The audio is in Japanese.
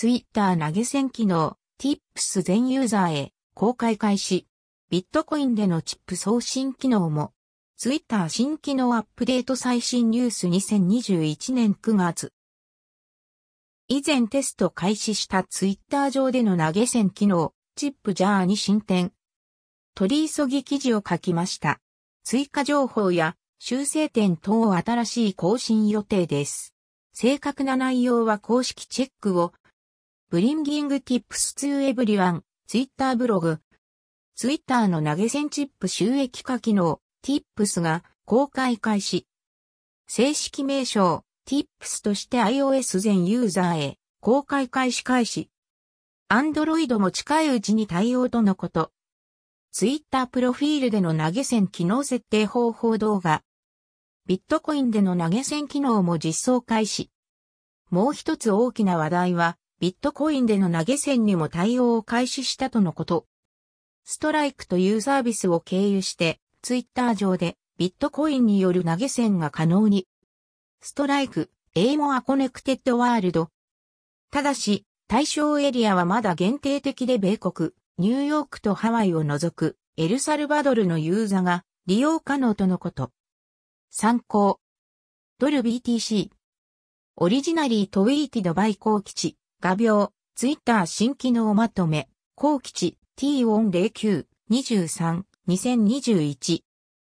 ツイッター投げ銭機能、Tips 全ユーザーへ公開開始。ビットコインでのチップ送信機能も。ツイッター新機能アップデート最新ニュース2021年9月。以前テスト開始したツイッター上での投げ銭機能、チップジャーに進展。取り急ぎ記事を書きました。追加情報や修正点等新しい更新予定です。正確な内容は公式チェックを。ブリンギング tips to everyone ツイッターブログ。ツイッターの投げ銭チップ収益化機能 tips が公開開始。正式名称 tips として iOS 全ユーザーへ公開開始開始。Android も近いうちに対応とのこと。Twitter プロフィールでの投げ銭機能設定方法動画。ビットコインでの投げ銭機能も実装開始。もう一つ大きな話題は、ビットコインでの投げ銭にも対応を開始したとのこと。ストライクというサービスを経由して、ツイッター上でビットコインによる投げ銭が可能に。 Strike、a more connected world。ただし、対象エリアはまだ限定的で米国、ニューヨークとハワイを除くエルサルバドルのユーザが利用可能とのこと。参考。ドル BTC。オリジナリートウィーティドバイ高吉、画鋲、ツイッター新機能まとめ、高吉 T409、23、2021